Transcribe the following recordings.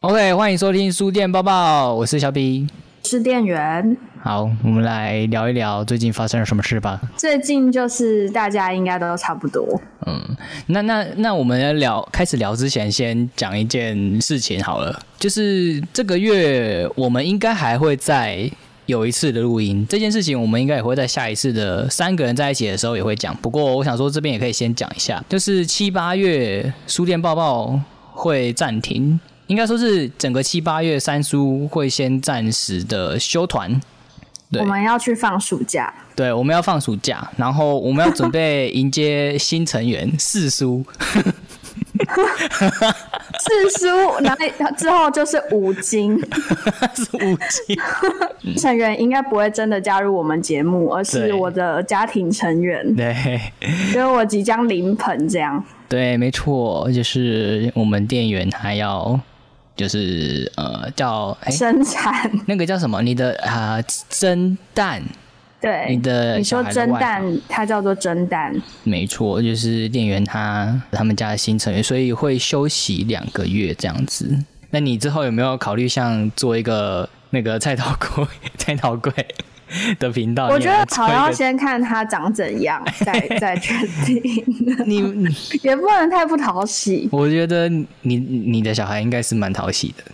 OK，欢迎收听书店报报，我是小 B。是店员。好，我们来聊一聊最近发生了什么事吧。最近就是大家应该都差不多。嗯，那那那我们要聊开始聊之前，先讲一件事情好了，就是这个月我们应该还会再有一次的录音。这件事情我们应该也会在下一次的三个人在一起的时候也会讲。不过我想说这边也可以先讲一下，就是七八月书店报报会暂停。应该说是整个七八月三叔会先暂时的休团，我们要去放暑假。对，我们要放暑假，然后我们要准备迎接新成员四叔。四叔，然后之后就是五金，是五金成员应该不会真的加入我们节目，而是我的家庭成员。对，因 为我即将临盆，这样。对，没错，就是我们店员还要。就是呃，叫生产那个叫什么？你的啊蒸蛋，对，你的你说蒸蛋，它叫做蒸蛋，没错，就是店员他他们家的新成员，所以会休息两个月这样子。那你之后有没有考虑像做一个那个菜刀 柜？菜刀柜？的频道，我觉得好要先看他长怎样，再 再决定。你 也不能太不讨喜。我觉得你你的小孩应该是蛮讨喜的，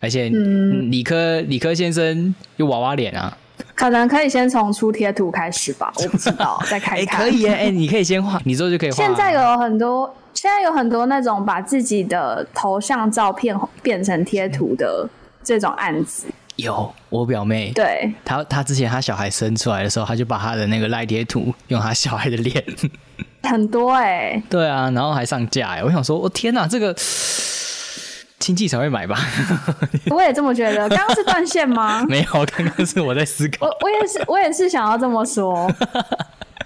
而且理科理科先生有娃娃脸啊，可能可以先从出贴图开始吧，我不知道，再看一看。可以哎，哎，你可以先画，你之后就可以画。现在有很多，现在有很多那种把自己的头像照片变成贴图的这种案子。有我表妹，对，她她之前她小孩生出来的时候，她就把她的那个赖贴图用她小孩的脸，很多哎，对啊，然后还上架哎，我想说，我天哪，这个亲戚才会买吧？我也这么觉得。刚刚是断线吗？没有，刚刚是我在思考。我我也是，我也是想要这么说，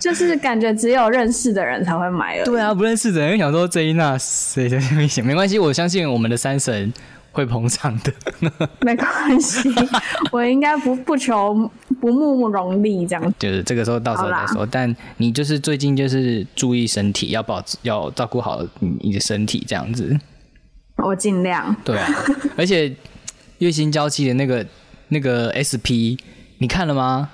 就是感觉只有认识的人才会买了。对啊，不认识的人想说这一那谁在面前没关系，我相信我们的三神。会捧场的，没关系，我应该不不求不慕荣利这样。就是这个时候到时候再说，但你就是最近就是注意身体，要保要照顾好你你的身体这样子。我尽量。对啊，而且月薪娇妻的那个那个 SP，你看了吗？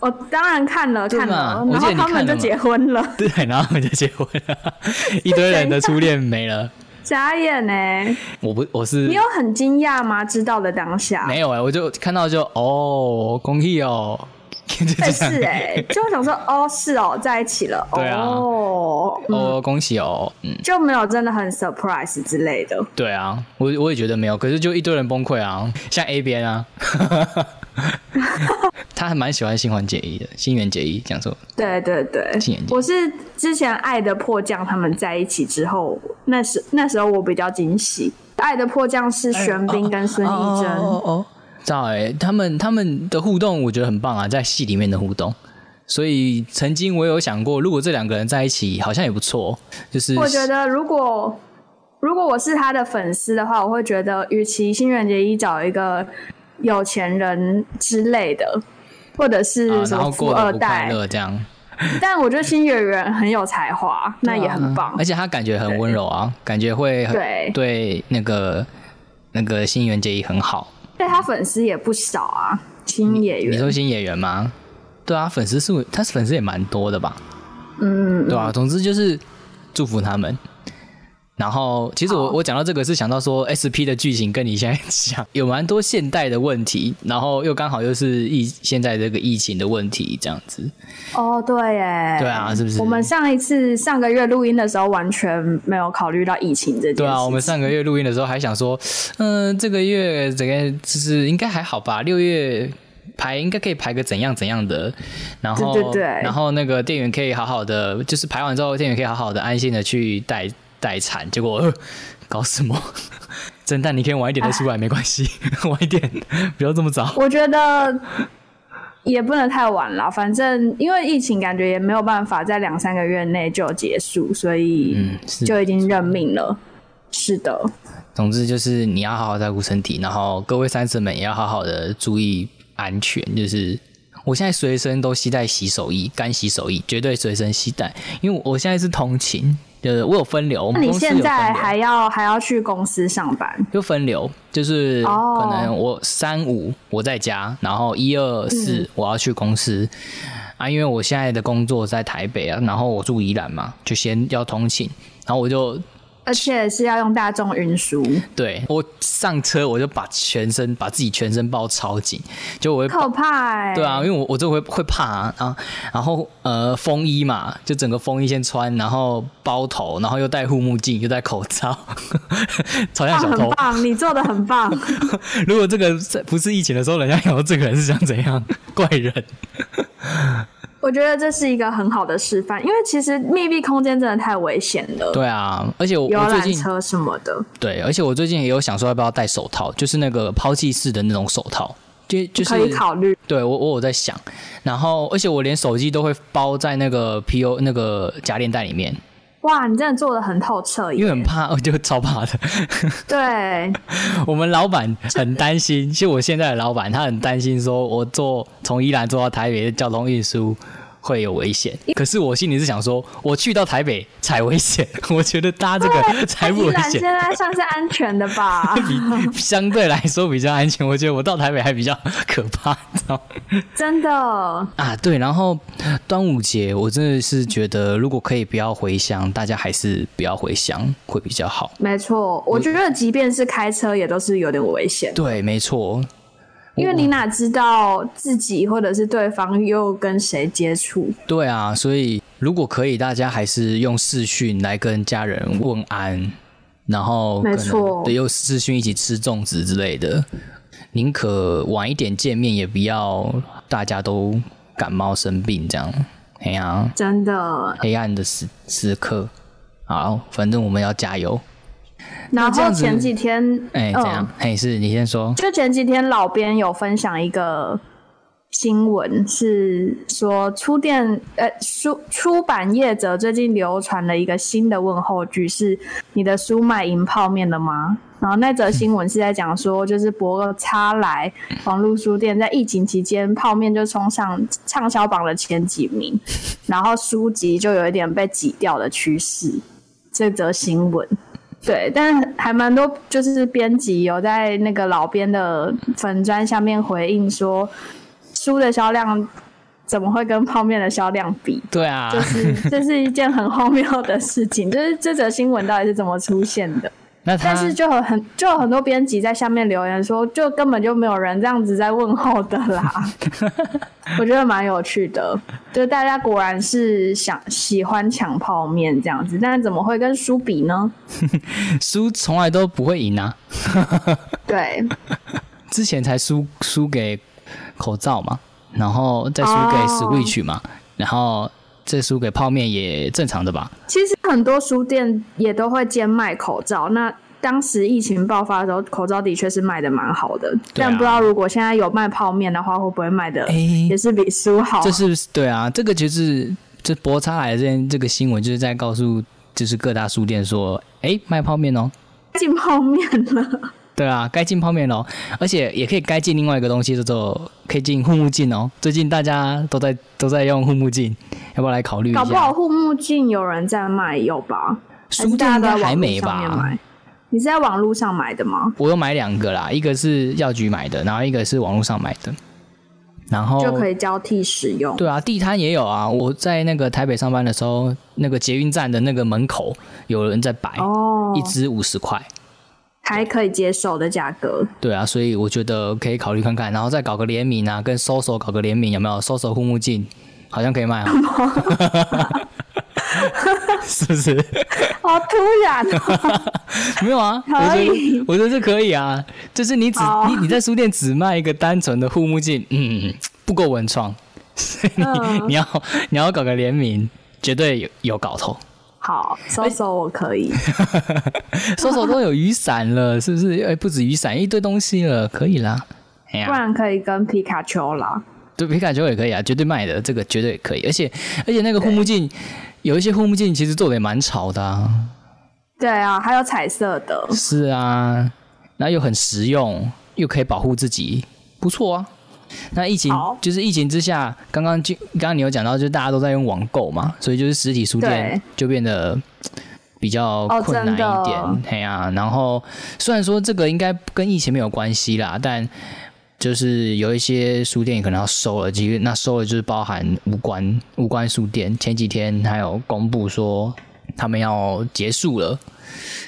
我当然看了，看了，然后他们就结婚了。对，然后他们就结婚了，一堆人的初恋没了。眨眼呢？我不，我是你有很惊讶吗？知道的当下没有哎，我就看到就哦，恭喜哦，是哎，就想说哦，是哦，在一起了，对啊，哦，恭喜哦，嗯，就没有真的很 surprise 之类的，对啊，我我也觉得没有，可是就一堆人崩溃啊，像 A 边啊。他还蛮喜欢新垣结衣的，新垣结衣讲说，对对对，我是之前《爱的迫降》他们在一起之后，那时那时候我比较惊喜，《爱的迫降》是玄彬跟孙艺珍，哦哦，在他们他们的互动，我觉得很棒啊，在戏里面的互动，所以曾经我有想过，如果这两个人在一起，好像也不错，就是我觉得如果如果我是他的粉丝的话，我会觉得，与其新垣结衣找一个。有钱人之类的，或者是什么富二代这样。但我觉得新演员很有才华，那也很棒。而且他感觉很温柔啊，感觉会对对那个那个新垣结衣很好。对他粉丝也不少啊，新演员。你说新演员吗？对啊，粉丝数他粉丝也蛮多的吧？嗯，对啊，总之就是祝福他们。然后，其实我我讲到这个是想到说，SP 的剧情跟你现在讲有蛮多现代的问题，然后又刚好又是疫现在这个疫情的问题这样子。哦，对耶，对啊，是不是？我们上一次上个月录音的时候完全没有考虑到疫情这件事。对啊，我们上个月录音的时候还想说，嗯，这个月整个就是应该还好吧，六月排应该可以排个怎样怎样的，然后对对，然后那个店员可以好好的，就是排完之后店员可以好好的安心的去带。待产，结果搞什么？侦探，你可以晚一点再出来没关系，晚一点，不要这么早。我觉得，也不能太晚了，反正因为疫情，感觉也没有办法在两三个月内就结束，所以就已经认命了。是的，总之就是你要好好照顾身体，然后各位三婶们也要好好的注意安全。就是我现在随身都携带洗手液，干洗手液绝对随身携带，因为我现在是通勤。就是我有分流，那你现在还要还要去公司上班？就分流，就是可能我三五我在家，然后一二四我要去公司啊，因为我现在的工作在台北啊，然后我住宜兰嘛，就先要通勤，然后我就。而且是要用大众运输。对我上车，我就把全身把自己全身包超紧，就我会好怕。对啊，因为我我就会会怕啊，然后呃风衣嘛，就整个风衣先穿，然后包头，然后又戴护目镜，又戴口罩，超像小偷。很棒，你做的很棒。如果这个不是疫情的时候，人家以为这个人是想怎样 怪人？我觉得这是一个很好的示范，因为其实密闭空间真的太危险了。对啊，而且我游览车什么的。对，而且我最近也有想说要不要戴手套，就是那个抛弃式的那种手套，就就是可以考虑。对我我有在想，然后而且我连手机都会包在那个 P U 那个夹链袋里面。哇，你真的做的很透彻，因为很怕，我就超怕的。对，我们老板很担心，就我现在的老板，他很担心，说我做从宜兰做到台北的交通运输。会有危险，可是我心里是想说，我去到台北才危险。我觉得搭这个 才不危险。现在算是安全的吧？相对来说比较安全。我觉得我到台北还比较可怕，知道真的啊，对。然后端午节，我真的是觉得，如果可以不要回乡，大家还是不要回乡会比较好。没错，我觉得即便是开车，也都是有点危险。对，没错。因为你哪知道自己或者是对方又跟谁接触？对啊，所以如果可以，大家还是用视讯来跟家人问安，然后没错，对，又视讯一起吃粽子之类的。宁可晚一点见面，也不要大家都感冒生病这样。哎呀，真的黑暗的时时刻，好，反正我们要加油。然后前几天，哎，这样，哎，是你先说。就前几天，老编有分享一个新闻，是说出店，呃，书出版业者最近流传了一个新的问候句，是“你的书卖赢泡面了吗？”然后那则新闻是在讲说，就是博差来网络书店在疫情期间，泡面就冲上畅销榜的前几名，然后书籍就有一点被挤掉的趋势。这则新闻。对，但还蛮多，就是编辑有在那个老编的粉砖下面回应说，书的销量怎么会跟泡面的销量比？对啊，就是这是一件很荒谬的事情，就是这则新闻到底是怎么出现的？那但是就很就有很多编辑在下面留言说，就根本就没有人这样子在问候的啦。我觉得蛮有趣的，就大家果然是想喜欢抢泡面这样子，但是怎么会跟书比呢？书从来都不会赢啊。对，之前才输输给口罩嘛，然后再输给 Switch 嘛，然后。这输给泡面也正常的吧？其实很多书店也都会兼卖口罩。那当时疫情爆发的时候，口罩的确是卖的蛮好的。但不知道如果现在有卖泡面的话，会不会卖的也是比书好？这是对啊，这个就是这博差来的这件这个新闻，就是在告诉就是各大书店说，哎，卖泡面哦，进泡面了。对啊，该进泡面喽，而且也可以该进另外一个东西，叫做可以进护目镜哦。最近大家都在都在用护目镜，要不要来考虑一下？搞不好护目镜有人在卖，有吧？书店应该还没吧？你是在网络上买的吗？我有买两个啦，一个是药局买的，然后一个是网络上买的，然后就可以交替使用。对啊，地摊也有啊。我在那个台北上班的时候，那个捷运站的那个门口有人在摆，哦，一支五十块。还可以接受的价格，对啊，所以我觉得可以考虑看看，然后再搞个联名啊，跟 SOSO 搞个联名，有没有？SOSO 护目镜好像可以卖啊，是不是？好突然，没有啊，可以，我觉得这可以啊，就是你只你你在书店只卖一个单纯的护目镜，嗯，不够文创，你你要你要搞个联名，绝对有有搞头。好，搜搜我可以，搜搜都有雨伞了，是不是？哎，不止雨伞，一堆东西了，可以啦。不然可以跟皮卡丘啦。对，皮卡丘也可以啊，绝对卖的，这个绝对可以。而且而且那个护目镜，有一些护目镜其实做的也蛮潮的啊。对啊，还有彩色的。是啊，然后又很实用，又可以保护自己，不错啊。那疫情就是疫情之下，刚刚就刚刚你有讲到，就是大家都在用网购嘛，所以就是实体书店就变得比较困难一点。嘿呀，然后虽然说这个应该跟疫情没有关系啦，但就是有一些书店可能要收了，其实那收了就是包含无关无关书店。前几天还有公布说他们要结束了，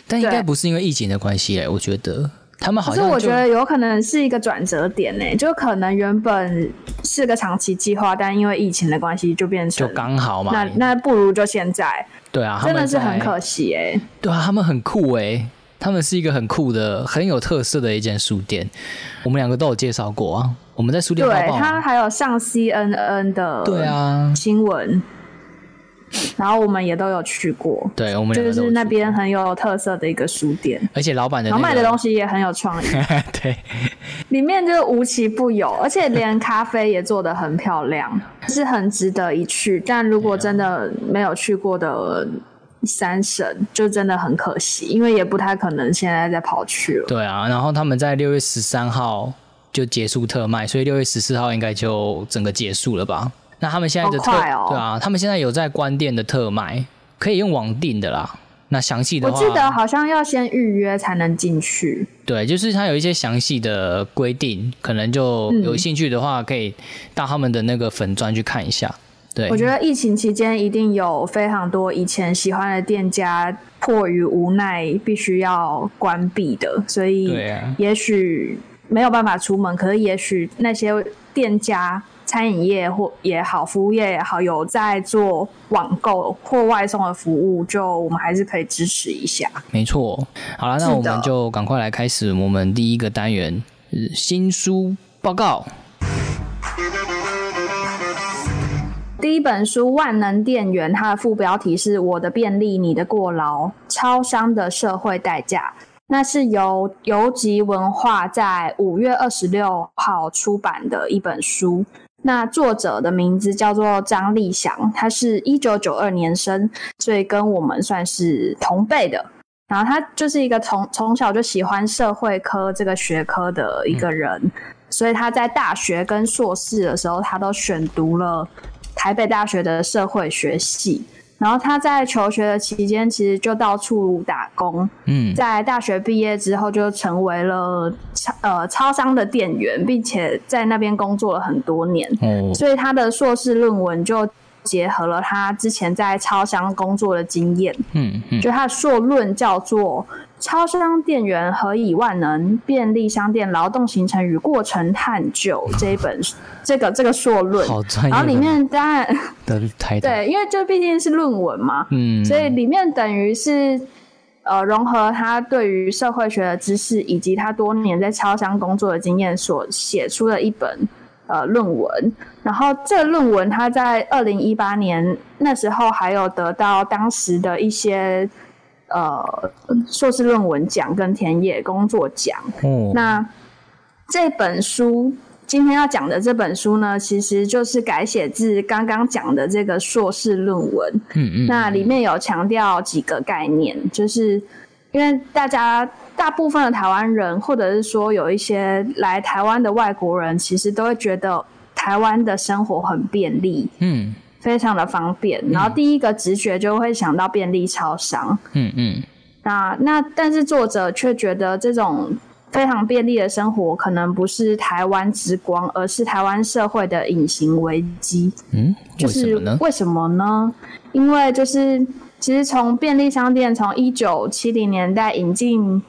但应该不是因为疫情的关系哎，我觉得。他们好像，是我觉得有可能是一个转折点呢，就可能原本是个长期计划，但因为疫情的关系就变成就刚好嘛。那那不如就现在。对啊，真的是很可惜哎。对啊，他们很酷哎，他们是一个很酷的、很有特色的一间书店。我们两个都有介绍过啊，我们在书店对他还有上 CNN 的对啊。新闻。然后我们也都有去过，对，我们就是那边很有特色的一个书店，而且老板的然后卖的东西也很有创意，对，里面就无奇不有，而且连咖啡也做的很漂亮，是很值得一去。但如果真的没有去过的三省，就真的很可惜，因为也不太可能现在再跑去了。对啊，然后他们在六月十三号就结束特卖，所以六月十四号应该就整个结束了吧。那他们现在的特对啊，他们现在有在关店的特卖，可以用网订的啦。那详细的话，我记得好像要先预约才能进去。对，就是它有一些详细的规定，可能就有兴趣的话，可以到他们的那个粉砖去看一下。对，我觉得疫情期间一定有非常多以前喜欢的店家，迫于无奈必须要关闭的，所以也许没有办法出门，可是也许那些店家。餐饮业或也好，服务业也好，有在做网购或外送的服务，就我们还是可以支持一下。没错，好了，那我们就赶快来开始我们第一个单元——新书报告。第一本书《万能电源》，它的副标题是“我的便利，你的过劳：超商的社会代价”。那是由游集文化在五月二十六号出版的一本书。那作者的名字叫做张立祥，他是一九九二年生，所以跟我们算是同辈的。然后他就是一个从从小就喜欢社会科这个学科的一个人，所以他在大学跟硕士的时候，他都选读了台北大学的社会学系。然后他在求学的期间，其实就到处打工。嗯，在大学毕业之后，就成为了超呃超商的店员，并且在那边工作了很多年。哦，所以他的硕士论文就。结合了他之前在超商工作的经验，嗯嗯，就他的硕论叫做《超商店员何以万能：便利商店劳动形成与过程探究》这一本这个这个硕论，好专业。然后里面当然 对，因为这毕竟是论文嘛，嗯，所以里面等于是呃融合他对于社会学的知识以及他多年在超商工作的经验所写出的一本。呃，论文，然后这论文他在二零一八年那时候还有得到当时的一些呃硕士论文奖跟田野工作奖。嗯，那这本书今天要讲的这本书呢，其实就是改写自刚刚讲的这个硕士论文。嗯嗯，那里面有强调几个概念，就是因为大家。大部分的台湾人，或者是说有一些来台湾的外国人，其实都会觉得台湾的生活很便利，嗯，非常的方便。然后第一个直觉就会想到便利超商，嗯嗯。那那但是作者却觉得这种非常便利的生活，可能不是台湾之光，而是台湾社会的隐形危机。嗯，就是为什么呢？因为就是其实从便利商店从一九七零年代引进。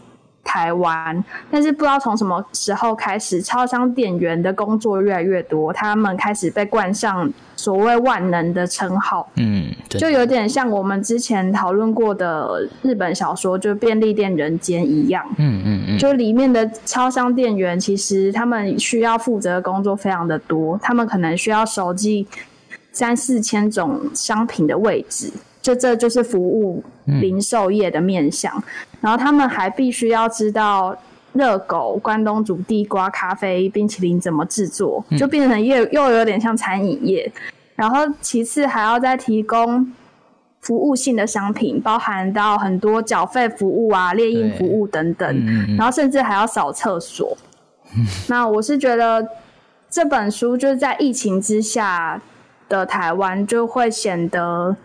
台湾，但是不知道从什么时候开始，超商店员的工作越来越多，他们开始被冠上所谓万能的称号。嗯，就有点像我们之前讨论过的日本小说，就《便利店人间》一样。嗯嗯嗯，就里面的超商店员，其实他们需要负责的工作非常的多，他们可能需要熟记三四千种商品的位置。就这就是服务零售业的面向，然后他们还必须要知道热狗、关东煮、地瓜、咖啡、冰淇淋怎么制作，就变成又又有点像餐饮业。然后其次还要再提供服务性的商品，包含到很多缴费服务啊、猎印服务等等，然后甚至还要扫厕所。那我是觉得这本书就是在疫情之下的台湾，就会显得。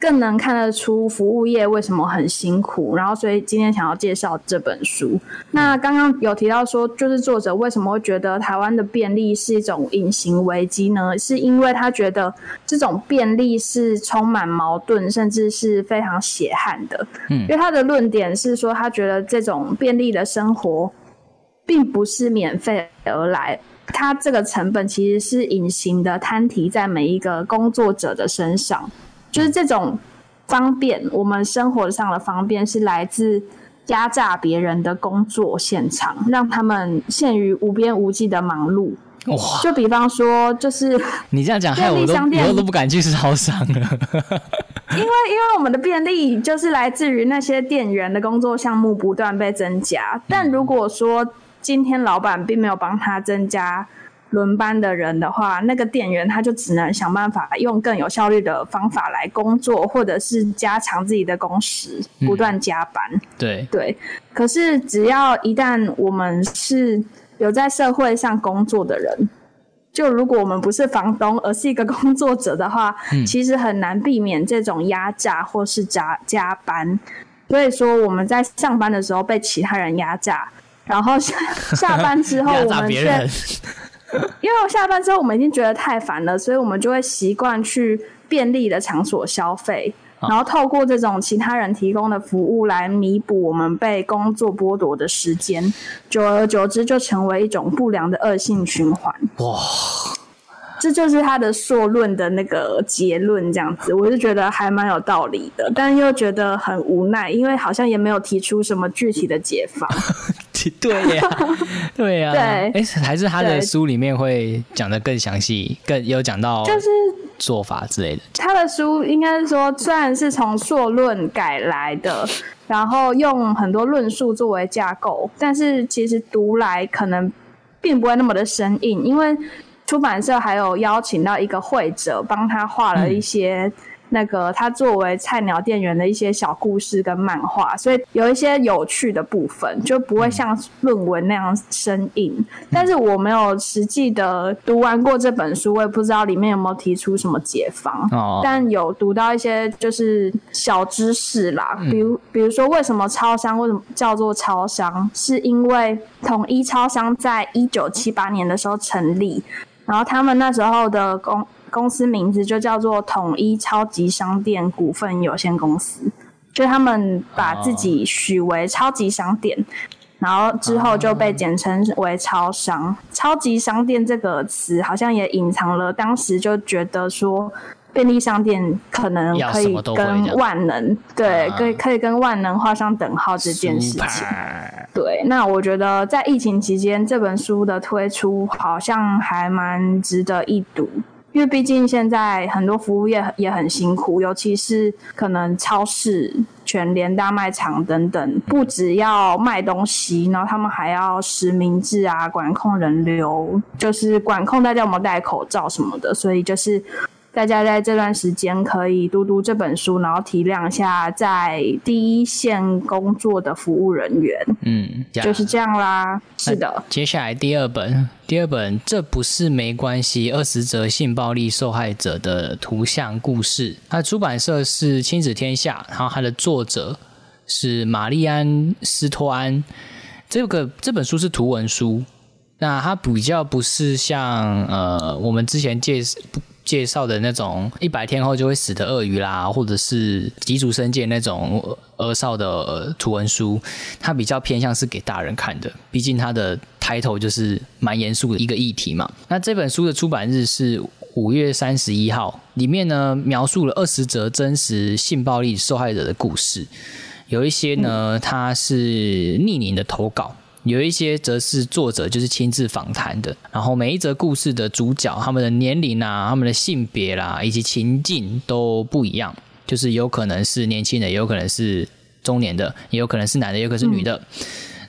更能看得出服务业为什么很辛苦，然后所以今天想要介绍这本书。那刚刚有提到说，就是作者为什么会觉得台湾的便利是一种隐形危机呢？是因为他觉得这种便利是充满矛盾，甚至是非常血汗的。嗯，因为他的论点是说，他觉得这种便利的生活并不是免费而来，它这个成本其实是隐形的摊提在每一个工作者的身上。就是这种方便，我们生活上的方便是来自压榨别人的工作现场，让他们陷于无边无际的忙碌。哇！就比方说，就是你这样讲，害我都以后都不敢去超商了。因为，因为我们的便利就是来自于那些店员的工作项目不断被增加。但如果说今天老板并没有帮他增加。轮班的人的话，那个店员他就只能想办法用更有效率的方法来工作，或者是加长自己的工时，不断加班。对对。可是只要一旦我们是有在社会上工作的人，就如果我们不是房东，而是一个工作者的话，其实很难避免这种压榨或是加加班。所以说我们在上班的时候被其他人压榨，然后下下班之后 我们却。因为我下班之后，我们已经觉得太烦了，所以我们就会习惯去便利的场所消费，然后透过这种其他人提供的服务来弥补我们被工作剥夺的时间，久而久之就成为一种不良的恶性循环。哇，这就是他的硕论的那个结论，这样子，我就觉得还蛮有道理的，但又觉得很无奈，因为好像也没有提出什么具体的解法。对呀，对呀，对，哎，还是他的书里面会讲的更详细，更有讲到就是做法之类的。他的书应该是说，虽然是从硕论改来的，然后用很多论述作为架构，但是其实读来可能并不会那么的生硬，因为出版社还有邀请到一个会者帮他画了一些。那个他作为菜鸟店员的一些小故事跟漫画，所以有一些有趣的部分，就不会像论文那样生硬。但是我没有实际的读完过这本书，我也不知道里面有没有提出什么解方。哦。但有读到一些就是小知识啦，比如比如说为什么超商为什么叫做超商，是因为统一超商在一九七八年的时候成立，然后他们那时候的公。公司名字就叫做统一超级商店股份有限公司，就他们把自己许为超级商店，然后之后就被简称为超商。超级商店这个词好像也隐藏了当时就觉得说便利商店可能可以跟万能对，可以可以跟万能画上等号这件事情。对，那我觉得在疫情期间这本书的推出好像还蛮值得一读。因为毕竟现在很多服务业也很辛苦，尤其是可能超市、全联、大卖场等等，不只要卖东西，然后他们还要实名制啊，管控人流，就是管控大家有没有戴口罩什么的，所以就是。大家在这段时间可以读读这本书，然后体谅一下在第一线工作的服务人员。嗯，就是这样啦。是的。接下来第二本，第二本这不是没关系，二十则性暴力受害者的图像故事。它的出版社是亲子天下，然后它的作者是玛丽安·斯托安。这个这本书是图文书，那它比较不是像呃我们之前介不。介绍的那种一百天后就会死的鳄鱼啦，或者是吉祖生界那种儿少的图文书，它比较偏向是给大人看的，毕竟它的抬头就是蛮严肃的一个议题嘛。那这本书的出版日是五月三十一号，里面呢描述了二十则真实性暴力受害者的故事，有一些呢它是匿名的投稿。有一些则是作者就是亲自访谈的，然后每一则故事的主角，他们的年龄啊、他们的性别啦，以及情境都不一样，就是有可能是年轻的，也有可能是中年的，也有可能是男的，也有可能是女的。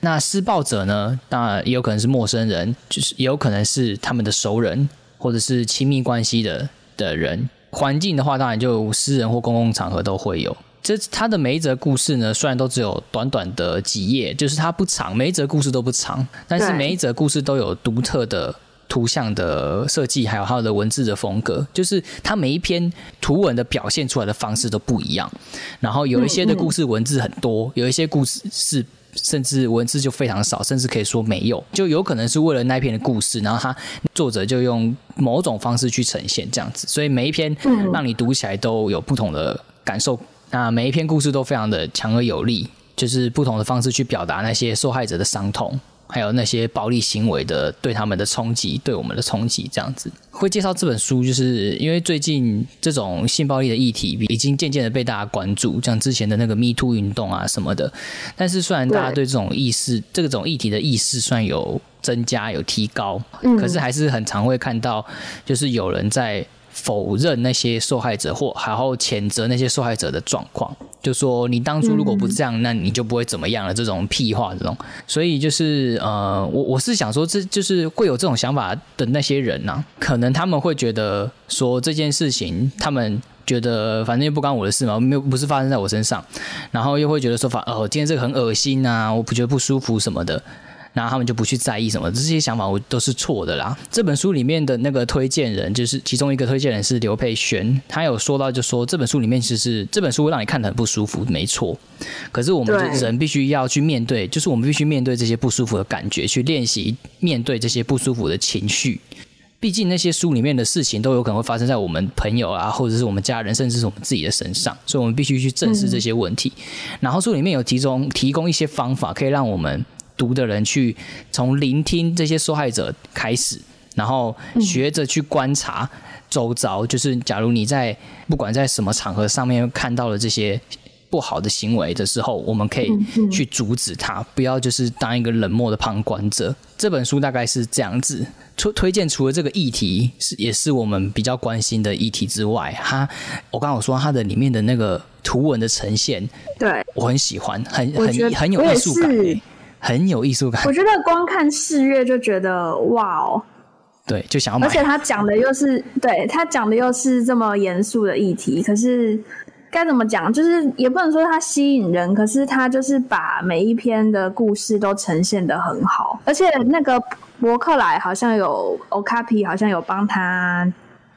那施暴者呢，当然也有可能是陌生人，就是也有可能是他们的熟人或者是亲密关系的的人。环境的话，当然就私人或公共场合都会有。这他的每一则故事呢，虽然都只有短短的几页，就是它不长，每一则故事都不长，但是每一则故事都有独特的图像的设计，还有它的文字的风格，就是它每一篇图文的表现出来的方式都不一样。然后有一些的故事文字很多，有一些故事是甚至文字就非常少，甚至可以说没有，就有可能是为了那一篇的故事，然后他作者就用某种方式去呈现这样子，所以每一篇让你读起来都有不同的感受。那每一篇故事都非常的强而有力，就是不同的方式去表达那些受害者的伤痛，还有那些暴力行为的对他们的冲击，对我们的冲击，这样子。会介绍这本书，就是因为最近这种性暴力的议题已经渐渐的被大家关注，像之前的那个 Me Too 运动啊什么的。但是虽然大家对这种意识、这种议题的意识算有增加、有提高，可是还是很常会看到，就是有人在。否认那些受害者，或然后谴责那些受害者的状况，就说你当初如果不这样，那你就不会怎么样了。这种屁话，这种，所以就是呃，我我是想说，这就是会有这种想法的那些人呐、可能他们会觉得说这件事情，他们觉得反正又不关我的事嘛，没有不是发生在我身上，然后又会觉得说反哦，今天这个很恶心啊，我不觉得不舒服什么的。然后他们就不去在意什么，这些想法我都是错的啦。这本书里面的那个推荐人，就是其中一个推荐人是刘佩璇，他有说到，就说这本书里面其实这本书会让你看得很不舒服，没错。可是我们对人必须要去面对，就是我们必须面对这些不舒服的感觉，去练习面对这些不舒服的情绪。毕竟那些书里面的事情都有可能会发生在我们朋友啊，或者是我们家人，甚至是我们自己的身上，所以我们必须去正视这些问题。然后书里面有提供提供一些方法，可以让我们读的人去从聆听这些受害者开始，然后学着去观察周遭。就是假如你在不管在什么场合上面看到了这些不好的行为的时候，我们可以去阻止他，不要就是当一个冷漠的旁观者。这本书大概是这样子。推推荐除了这个议题是也是我们比较关心的议题之外，它我刚刚有说它的里面的那个图文的呈现，对，我很喜欢，很很很有艺术感欸，很有艺术感我。觉得光看四月就觉得哇哦，对，就想要买而。且他讲的又是对他讲的又是这么严肃的议题，可是该怎么讲？就是也不能说它吸引人，可是他就是把每一篇的故事都呈现的很好，而且那个博客来好像有 Okapi 好像有帮他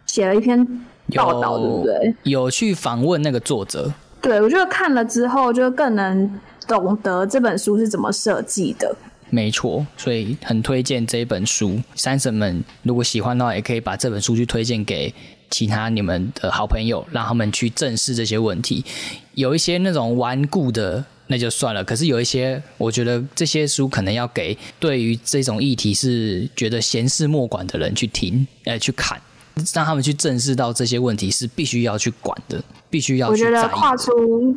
写了一篇报道，对不对？有去访问那个作者，对，我觉得看了之后就更能懂得这本书是怎么设计的。没错，所以很推荐这本书。三婶们如果喜欢的话，也可以把这本书去推荐给其他你们的好朋友，让他们去正视这些问题。有一些那种顽固的。那就算了，可是有一些，我觉得这些书可能要给对于这种议题是觉得闲事莫管的人去听，呃，去看，让他们去正视到这些问题是必须要去管的，必须要我觉去在意的。得跨出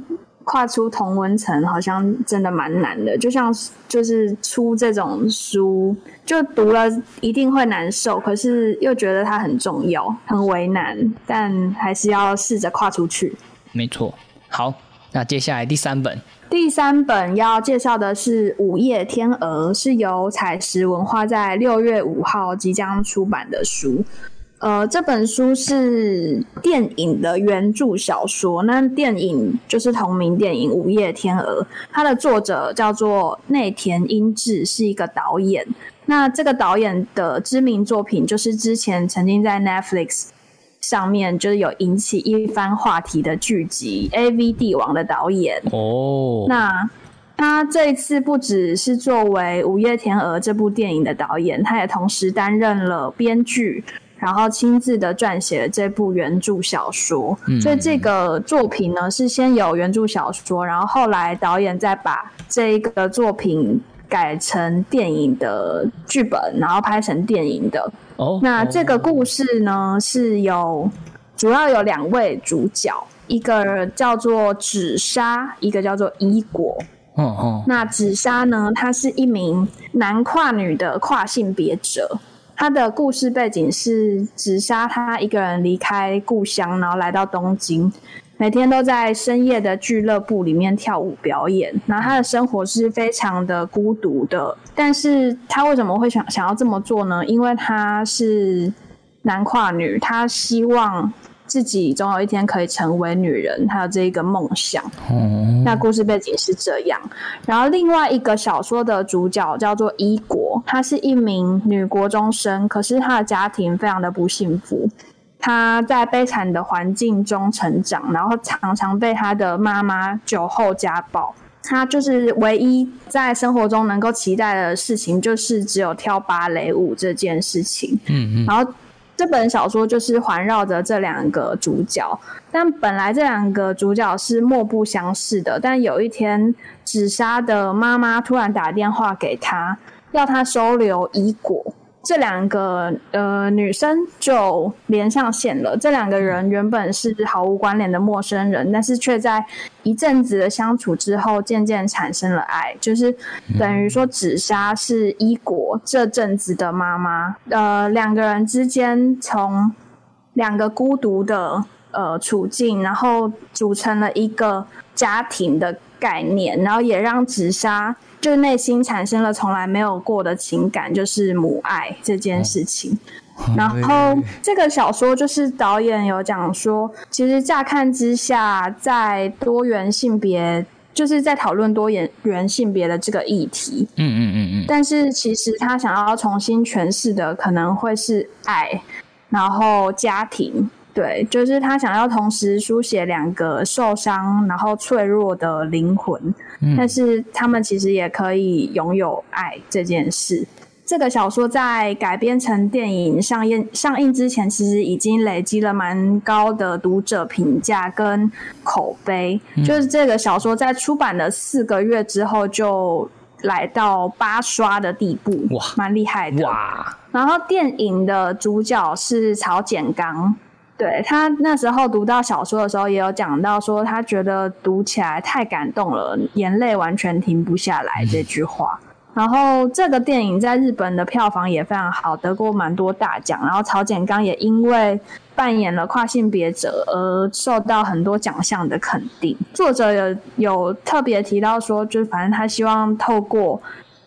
跨出同温层好像真的蛮难的，就像就是出这种书，就读了一定会难受，可是又觉得它很重要，很为难，但还是要试着跨出去。没错。好，那接下来第三本，第三本要介绍的是《午夜天鹅》，是由彩石文化在六月五号即将出版的书。呃，这本书是电影的原著小说，那电影就是同名电影《午夜天鹅》，它的作者叫做内田英治，是一个导演。那这个导演的知名作品就是之前曾经在 Netflix 上面就是有引起一番话题的剧集《A V 帝王》的导演。哦，那他这一次不只是作为《午夜天鹅》这部电影的导演，他也同时担任了编剧，然后亲自的撰写了这部原著小说。所以这个作品呢，是先有原著小说，然后后来导演再把这一个作品改成电影的剧本，然后拍成电影的。哦，那这个哦故事呢，是有主要有两位主角，一个叫做纸莎，一个叫做伊果。哦哦，那纸莎呢，她是一名男跨女的跨性别者。他的故事背景是直沙，他一个人离开故乡，然后来到东京。每天都在深夜的俱乐部里面跳舞表演。然后他的生活是非常的孤独的，但是他为什么会想想要这么做呢？因为他是男跨女，他希望。自己总有一天可以成为女人，还有这一个梦想。那故事背景是这样。然后另外一个小说的主角叫做伊国，她是一名女国中生，可是她的家庭非常的不幸福。她在悲惨的环境中成长，然后常常被她的妈妈酒后家暴。她就是唯一在生活中能够期待的事情，就是只有跳芭蕾舞这件事情。嗯嗯，然后。这本小说就是环绕着这两个主角，但本来这两个主角是莫不相识的。但有一天，紫砂的妈妈突然打电话给他，要他收留伊果。这两个呃女生就连上线了。这两个人原本是毫无关联的陌生人，但是却在一阵子的相处之后，渐渐产生了爱。就是等于说，紫砂是伊国这阵子的妈妈。呃，两个人之间从两个孤独的呃处境，然后组成了一个家庭的概念，然后也让紫砂。就内心产生了从来没有过的情感，就是母爱这件事情。然后这个小说就是导演有讲说，其实乍看之下，在多元性别，就是在讨论多元元性别的这个议题。嗯嗯嗯嗯。但是其实他想要重新诠释的，可能会是爱，然后家庭。对，就是他想要同时书写两个受伤然后脆弱的灵魂，但是他们其实也可以拥有爱这件事。这个小说在改编成电影上映上映之前，其实已经累积了蛮高的读者评价跟口碑。就是这个小说在出版的四个月之后，就来到八刷的地步，哇，蛮厉害的。哇！然后电影的主角是曹简刚。对他那时候读到小说的时候，也有讲到说，他觉得读起来太感动了，眼泪完全停不下来这句话。然后这个电影在日本的票房也非常好，得过蛮多大奖。然后曹简刚也因为扮演了跨性别者而受到很多奖项的肯定。作者有有特别提到说，就是反正他希望透过。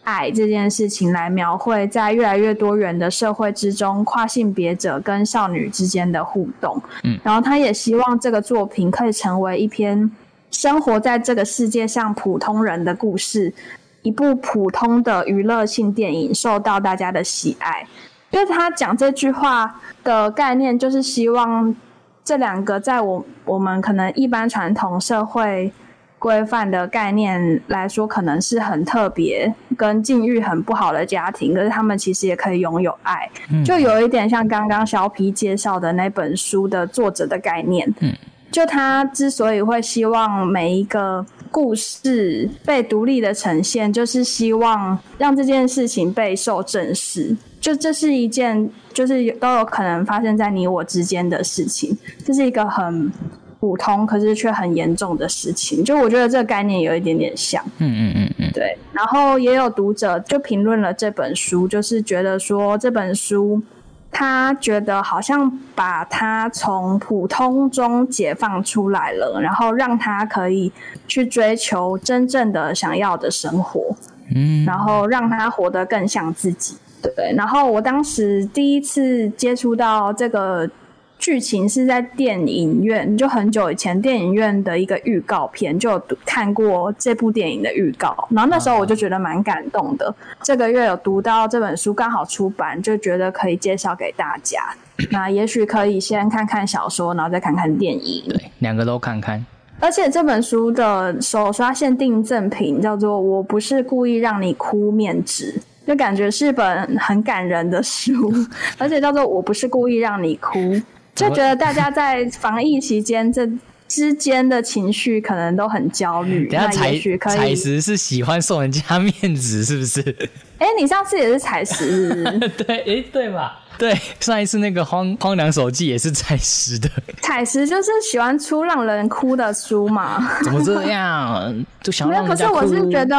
爱这件事情来描绘，在越来越多元的社会之中，跨性别者跟少女之间的互动。嗯，然后他也希望这个作品可以成为一篇生活在这个世界上普通人的故事，一部普通的娱乐性电影，受到大家的喜爱。就是他讲这句话的概念，就是希望这两个在我我们可能一般传统社会。规范的概念来说，可能是很特别、跟境遇很不好的家庭，可是他们其实也可以拥有爱，就有一点像刚刚小皮介绍的那本书的作者的概念。嗯，就他之所以会希望每一个故事被独立的呈现，就是希望让这件事情备受正视。就这是一件，就是都有可能发生在你我之间的事情，这是一个很。普通可是却很严重的事情，就我觉得这个概念有一点点像，嗯嗯嗯嗯，对。然后也有读者就评论了这本书，就是觉得说这本书他觉得好像把他从普通中解放出来了，然后让他可以去追求真正的想要的生活，嗯，然后让他活得更像自己。对。然后我当时第一次接触到这个。剧情是在电影院，就很久以前电影院的一个预告片，就有看过这部电影的预告，然后那时候我就觉得蛮感动的。这个月有读到这本书刚好出版，就觉得可以介绍给大家。那也许可以先看看小说，然后再看看电影，对，两个都看看。而且这本书的首刷限定赠品叫做《我不是故意让你哭》面纸，就感觉是本很感人的书，而且叫做《我不是故意让你哭》。就觉得大家在防疫期间这之间的情绪可能都很焦虑。等下彩彩石是喜欢送人家面子是不是？哎，你上次也是彩石，对，哎，对嘛？对，上一次那个荒荒凉手记也是采石的。采石就是喜欢出让人哭的书嘛？怎么这样？就想让可是我是觉得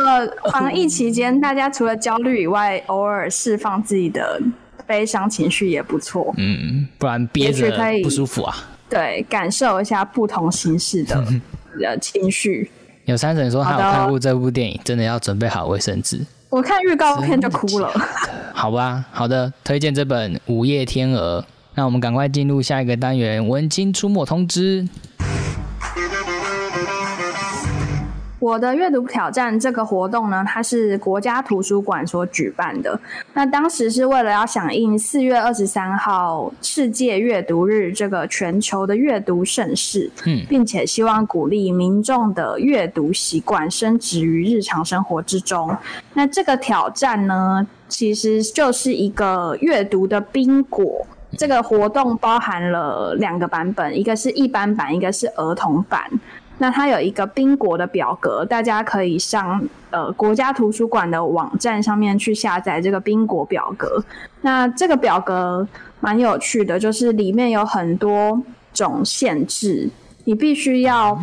防疫期间，大家除了焦虑以外，偶尔释放自己的。悲伤情绪也不错，嗯，不然憋着不舒服啊。对，感受一下不同形式的 呃情绪。有三婶说他有看过这部电影，真的要准备好卫生纸。我看预告片就哭了。好吧，好的，推荐这本《午夜天鹅》。那我们赶快进入下一个单元——文青出没通知。我的阅读挑战这个活动呢，它是国家图书馆所举办的。那当时是为了要响应四月二十三号世界阅读日这个全球的阅读盛事，嗯并且希望鼓励民众的阅读习惯深植于日常生活之中。那这个挑战呢，其实就是一个阅读的宾果。这个活动包含了两个版本，一个是一般版，一个是儿童版。那它有一个宾国的表格，大家可以上呃国家图书馆的网站上面去下载这个宾国表格。那这个表格蛮有趣的，就是里面有很多种限制，你必须要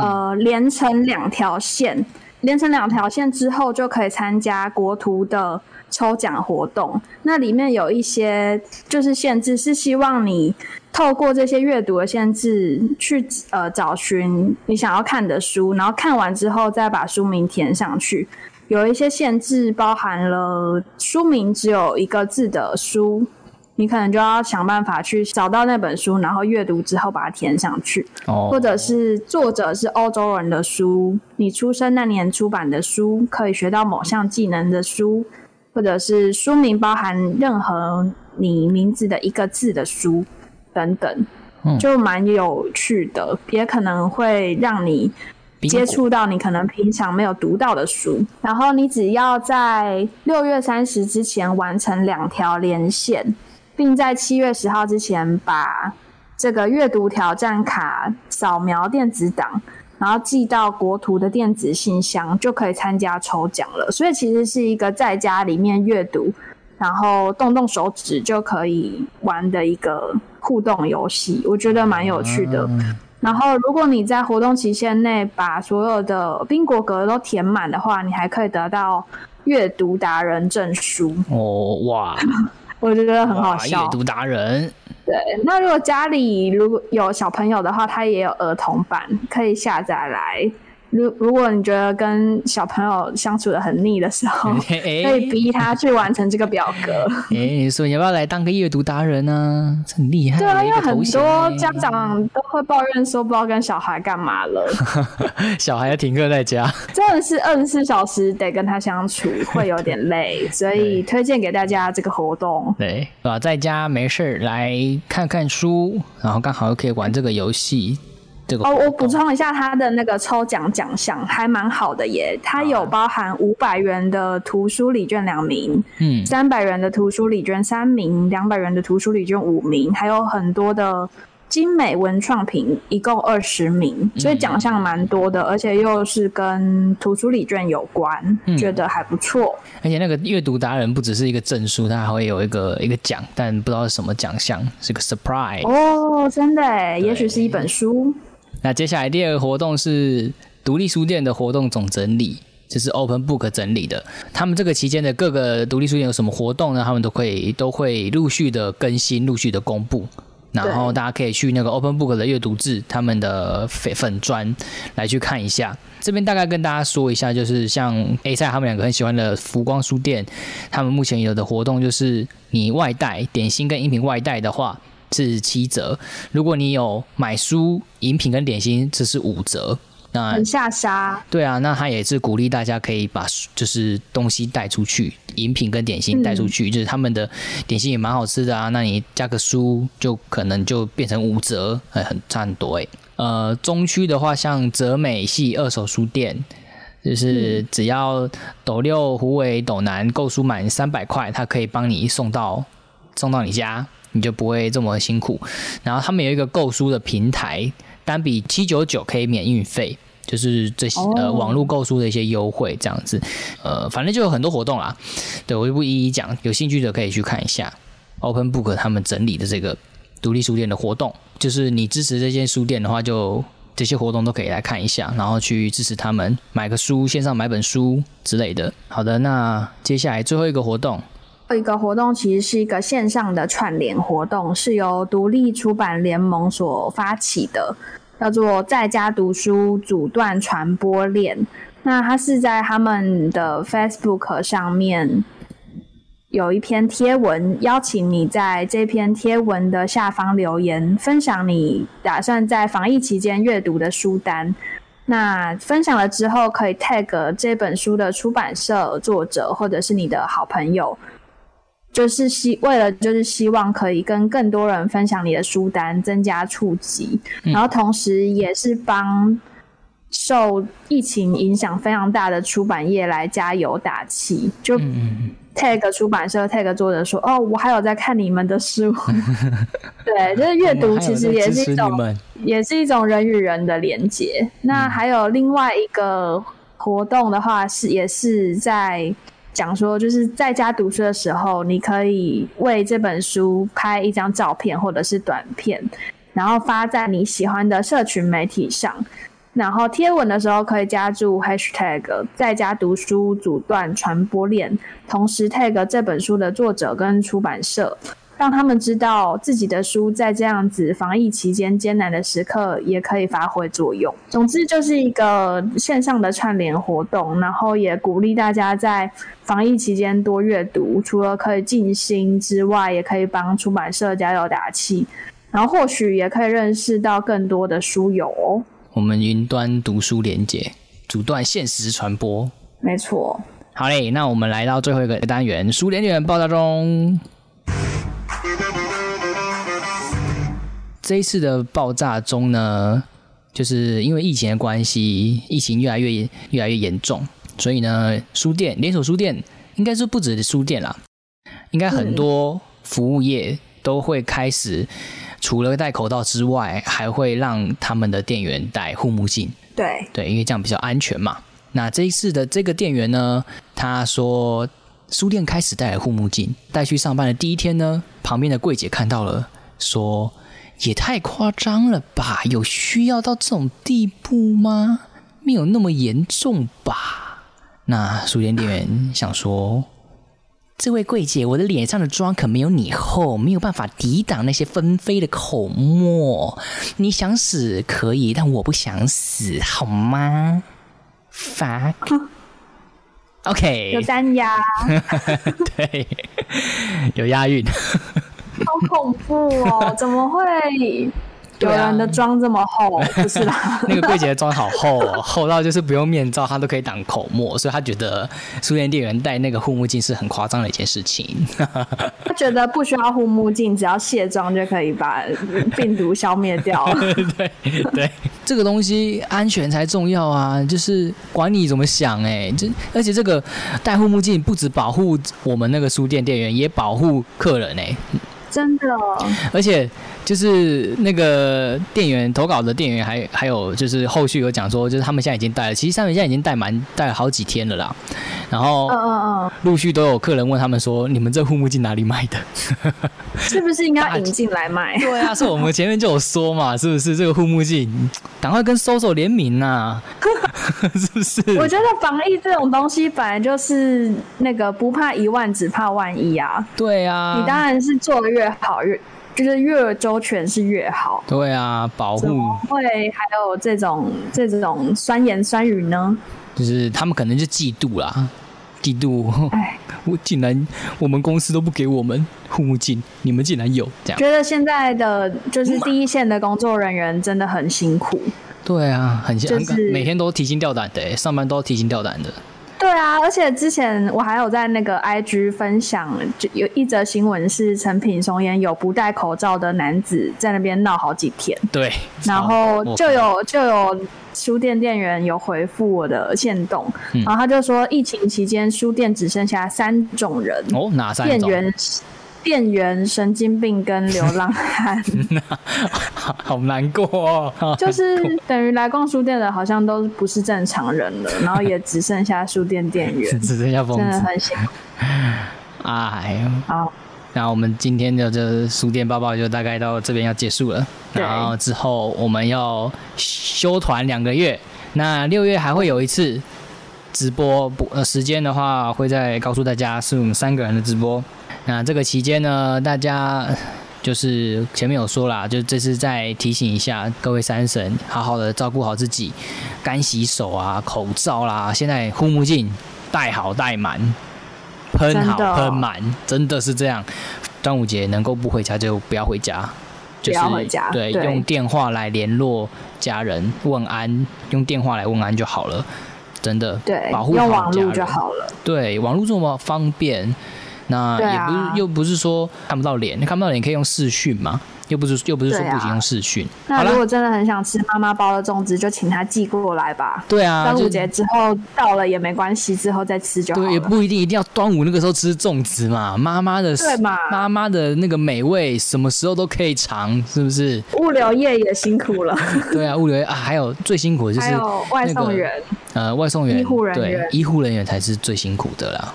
呃连成两条线，连成两条线之后就可以参加国图的抽奖活动。那里面有一些就是限制，是希望你透过这些阅读的限制去呃找寻你想要看的书，然后看完之后再把书名填上去。有一些限制包含了书名只有一个字的书，你可能就要想办法去找到那本书，然后阅读之后把它填上去。哦，或者是作者是欧洲人的书，你出生那年出版的书，可以学到某项技能的书，或者是书名包含任何你名字的一个字的书等等嗯，就蛮有趣的，也可能会让你接触到你可能平常没有读到的书，然后你只要在六月三十之前完成两条连线，并在七月十号之前把这个阅读挑战卡扫描电子档，然后寄到国图的电子信箱，就可以参加抽奖了。所以其实是一个在家里面阅读，然后动动手指就可以玩的一个互动游戏，我觉得蛮有趣的。然后，如果你在活动期限内把所有的宾果格都填满的话，你还可以得到阅读达人证书，哦，哇，我觉得很好笑阅。读达人，对，那如果家里如果有小朋友的话，他也有儿童版可以下载来。如如果你觉得跟小朋友相处的很腻的时候，可以逼他去完成这个表格。哎、你说你要不要来当个阅读达人呢、这很厉害对啊，因为很多欸家长都会抱怨说不知道跟小孩干嘛了。小孩要停课在家，真的是二十四小时得跟他相处，会有点累，所以推荐给大家这个活动。对，啊，在家没事儿来看看书，然后刚好又可以玩这个游戏，这个哦，我补充一下，他的那个抽奖奖项还蛮好的耶，他有包含五百元的图书礼券两名，嗯，三百元的图书礼券三名，两百元的图书礼券五名，还有很多的精美文创品，一共二十名，所以奖项蛮多的，而且又是跟图书礼券有关，觉得还不错。而且那个阅读达人不只是一个证书，它还会有一个一个奖，但不知道是什么奖项，是个 surprise。哦，真的耶，也许是一本书。那接下来第二个活动是独立书店的活动总整理，这是 Open Book 整理的。他们这个期间的各个独立书店有什么活动呢？他们都会都会陆续的更新，陆续的公布。然后大家可以去那个 Open Book 的阅读志他们的粉粉专来去看一下。这边大概跟大家说一下，就是像 A 赛他们两个很喜欢的浮光书店，他们目前有的活动就是你外带点心跟饮品外带的话是七折，如果你有买书、饮品跟点心，这是五折。那很下沙，对啊，那他也是鼓励大家可以把书就是东西带出去，饮品跟点心带出去，就是他们的点心也蛮好吃的啊。那你加个书，就可能就变成五折，哎，很差很多诶、呃，中区的话，像泽美系二手书店，就是只要斗六、虎尾、斗南购书满三百块，他可以帮你送到送到你家，你就不会这么辛苦。然后他们有一个购书的平台，单笔七九九可以免运费，就是这些、呃哦网络购书的一些优惠这样子。呃，反正就有很多活动啦，对我就不一一讲，有兴趣的可以去看一下 Open Book 他们整理的这个独立书店的活动。就是你支持这间书店的话，就这些活动都可以来看一下，然后去支持他们，买个书，线上买本书之类的。好的，那接下来最后一个活动，一个活动其实是一个线上的串联活动，是由独立出版联盟所发起的，叫做“在家读书阻断传播链”。那它是在他们的 Facebook 上面有一篇贴文，邀请你在这篇贴文的下方留言，分享你打算在防疫期间阅读的书单。那分享了之后，可以 tag 这本书的出版社、作者，或者是你的好朋友，就是希为了就是希望可以跟更多人分享你的书单，增加触及，然后同时也是帮。受疫情影响非常大的出版业来加油打气，就 tag 出版社 tag 作者说：“哦，我还有在看你们的书。”对，就是阅读其实也是一种，也是一种人与人的连接。那还有另外一个活动的话，是也是在讲说，就是在家读书的时候，你可以为这本书拍一张照片或者是短片，然后发在你喜欢的社群媒体上。然后贴文的时候可以加注 hashtag 在家读书阻断传播链，同时 tag 这本书的作者跟出版社，让他们知道自己的书在这样子防疫期间艰难的时刻也可以发挥作用。总之就是一个线上的串联活动，然后也鼓励大家在防疫期间多阅读，除了可以静心之外，也可以帮出版社加油打气，然后或许也可以认识到更多的书友哦。我们云端读书连接，阻断现实传播。没错。好嘞，那我们来到最后一个单元——书联点爆炸中。这一次的爆炸中呢，就是因为疫情的关系，疫情越来越越来越严重，所以呢，书店连锁书店应该是不止书店啦，应该很多服务业都会开始。除了戴口罩之外，还会让他们的店员戴护目镜。对对，因为这样比较安全嘛。那这一次的这个店员呢，他说书店开始戴护目镜，带去上班的第一天呢，旁边的柜姐看到了，说也太夸张了吧？有需要到这种地步吗？没有那么严重吧？那书店店员想说。这位柜姐，我的脸上的妆可没有你厚，没有办法抵挡那些纷飞的口沫。你想死可以，但我不想死，好吗？Fuck，OK，有单押，对，有押韵，好恐怖哦！怎么会？有人的妆这么厚，不是啦。那个柜姐的妆好厚哦，厚到就是不用面罩，她都可以挡口沫，所以她觉得书店店员戴那个护目镜是很夸张的一件事情。她觉得不需要护目镜，只要卸妆就可以把病毒消灭掉。对对，这个东西安全才重要啊！就是管你怎么想哎，这而且这个戴护目镜不止保护我们那个书店店员，也保护客人哎。真的，而且就是那个店员投稿的店员，还还有就是后续有讲说，就是他们现在已经带了，其实他们现在已经带满带了好几天了啦。然后，嗯嗯嗯，陆续都有客人问他们说：“你们这护目镜哪里买的？是不是应该引进来卖？” 对啊，是我们前面就有说嘛，是不是这个护目镜赶快跟 SOSO 联名呐？是不是？我觉得防疫这种东西本来就是那个不怕一万，只怕万一啊。对啊，你当然是做的越好越，就是越周全是越好。对啊，保护会还有这种这种酸言酸语呢？就是他们可能就嫉妒啦，嫉妒。哎，我竟然我们公司都不给我们护目镜，你们竟然有这样？觉得现在的就是第一线的工作人员真的很辛苦。对啊，很辛，就是，每天都提心吊胆的，上班都提心吊胆的。对啊，而且之前我还有在那个 IG 分享，就有一则新闻是陈品松烟有不戴口罩的男子在那边闹好几天。对，然后就有就有书店店员有回复我的线动，然后他就说疫情期间书店只剩下三种人哦，哪三种？店员、神经病跟流浪汉，好难过哦。就是等于来逛书店的，好像都不是正常人了，然后也只剩下书店店员，只剩下疯子，真的很辛苦。哎，好，那我们今天的这书店报报就大概到这边要结束了。然后之后我们要休团两个月，那六月还会有一次。直播不呃时间的话，会再告诉大家是我们三个人的直播。那这个期间呢，大家就是前面有说啦，就这次再提醒一下各位三神，好好的照顾好自己，干洗手啊，口罩啦，现在护目镜戴好戴满，喷好喷满，真的是这样。端午节能够不回家就不要回家，就是不要回家对，对用电话来联络家人问安，用电话来问安就好了，真的，对保护，用好家人网络就。好了。对，网络这么方便，那也不是、啊又不是说看不到脸，看不到脸可以用视讯嘛，又不是又不是说不行用视讯。那如，果真的很想吃妈妈包的粽子，就请她寄过来吧。对啊，就端午节之后到了也没关系，之后再吃就好对，也。不一定一定要端午那个时候吃粽子嘛，妈妈的对嘛妈妈的那个美味，什么时候都可以尝，是不是？物流业也辛苦了，对啊，物流业啊，还有最辛苦的就是还有外送员，呃外送员，医护人对员医护人员才是最辛苦的啦。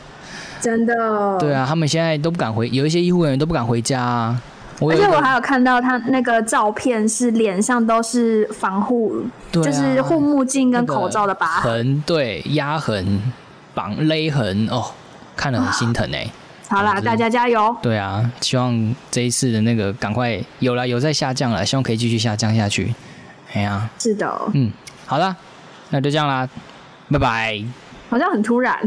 真的。对啊，他们现在都不敢回，有一些医护人员都不敢回家啊。而且我还有看到他那个照片，是脸上都是防护，就是护目镜跟口罩的疤痕。痕，对，压痕、绑勒痕，哦，看了很心疼哎、好啦，大家加油！对啊，希望这一次的那个赶快有了，有在下降了，希望可以继续下降下去。哎呀、是的，嗯，好了，那就这样啦，拜拜。好像很突然。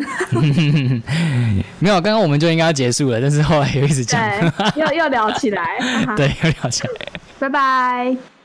没有，刚刚我们就应该要结束了，但是后来又一直讲，对，又又聊起来。对，又聊起来。拜拜。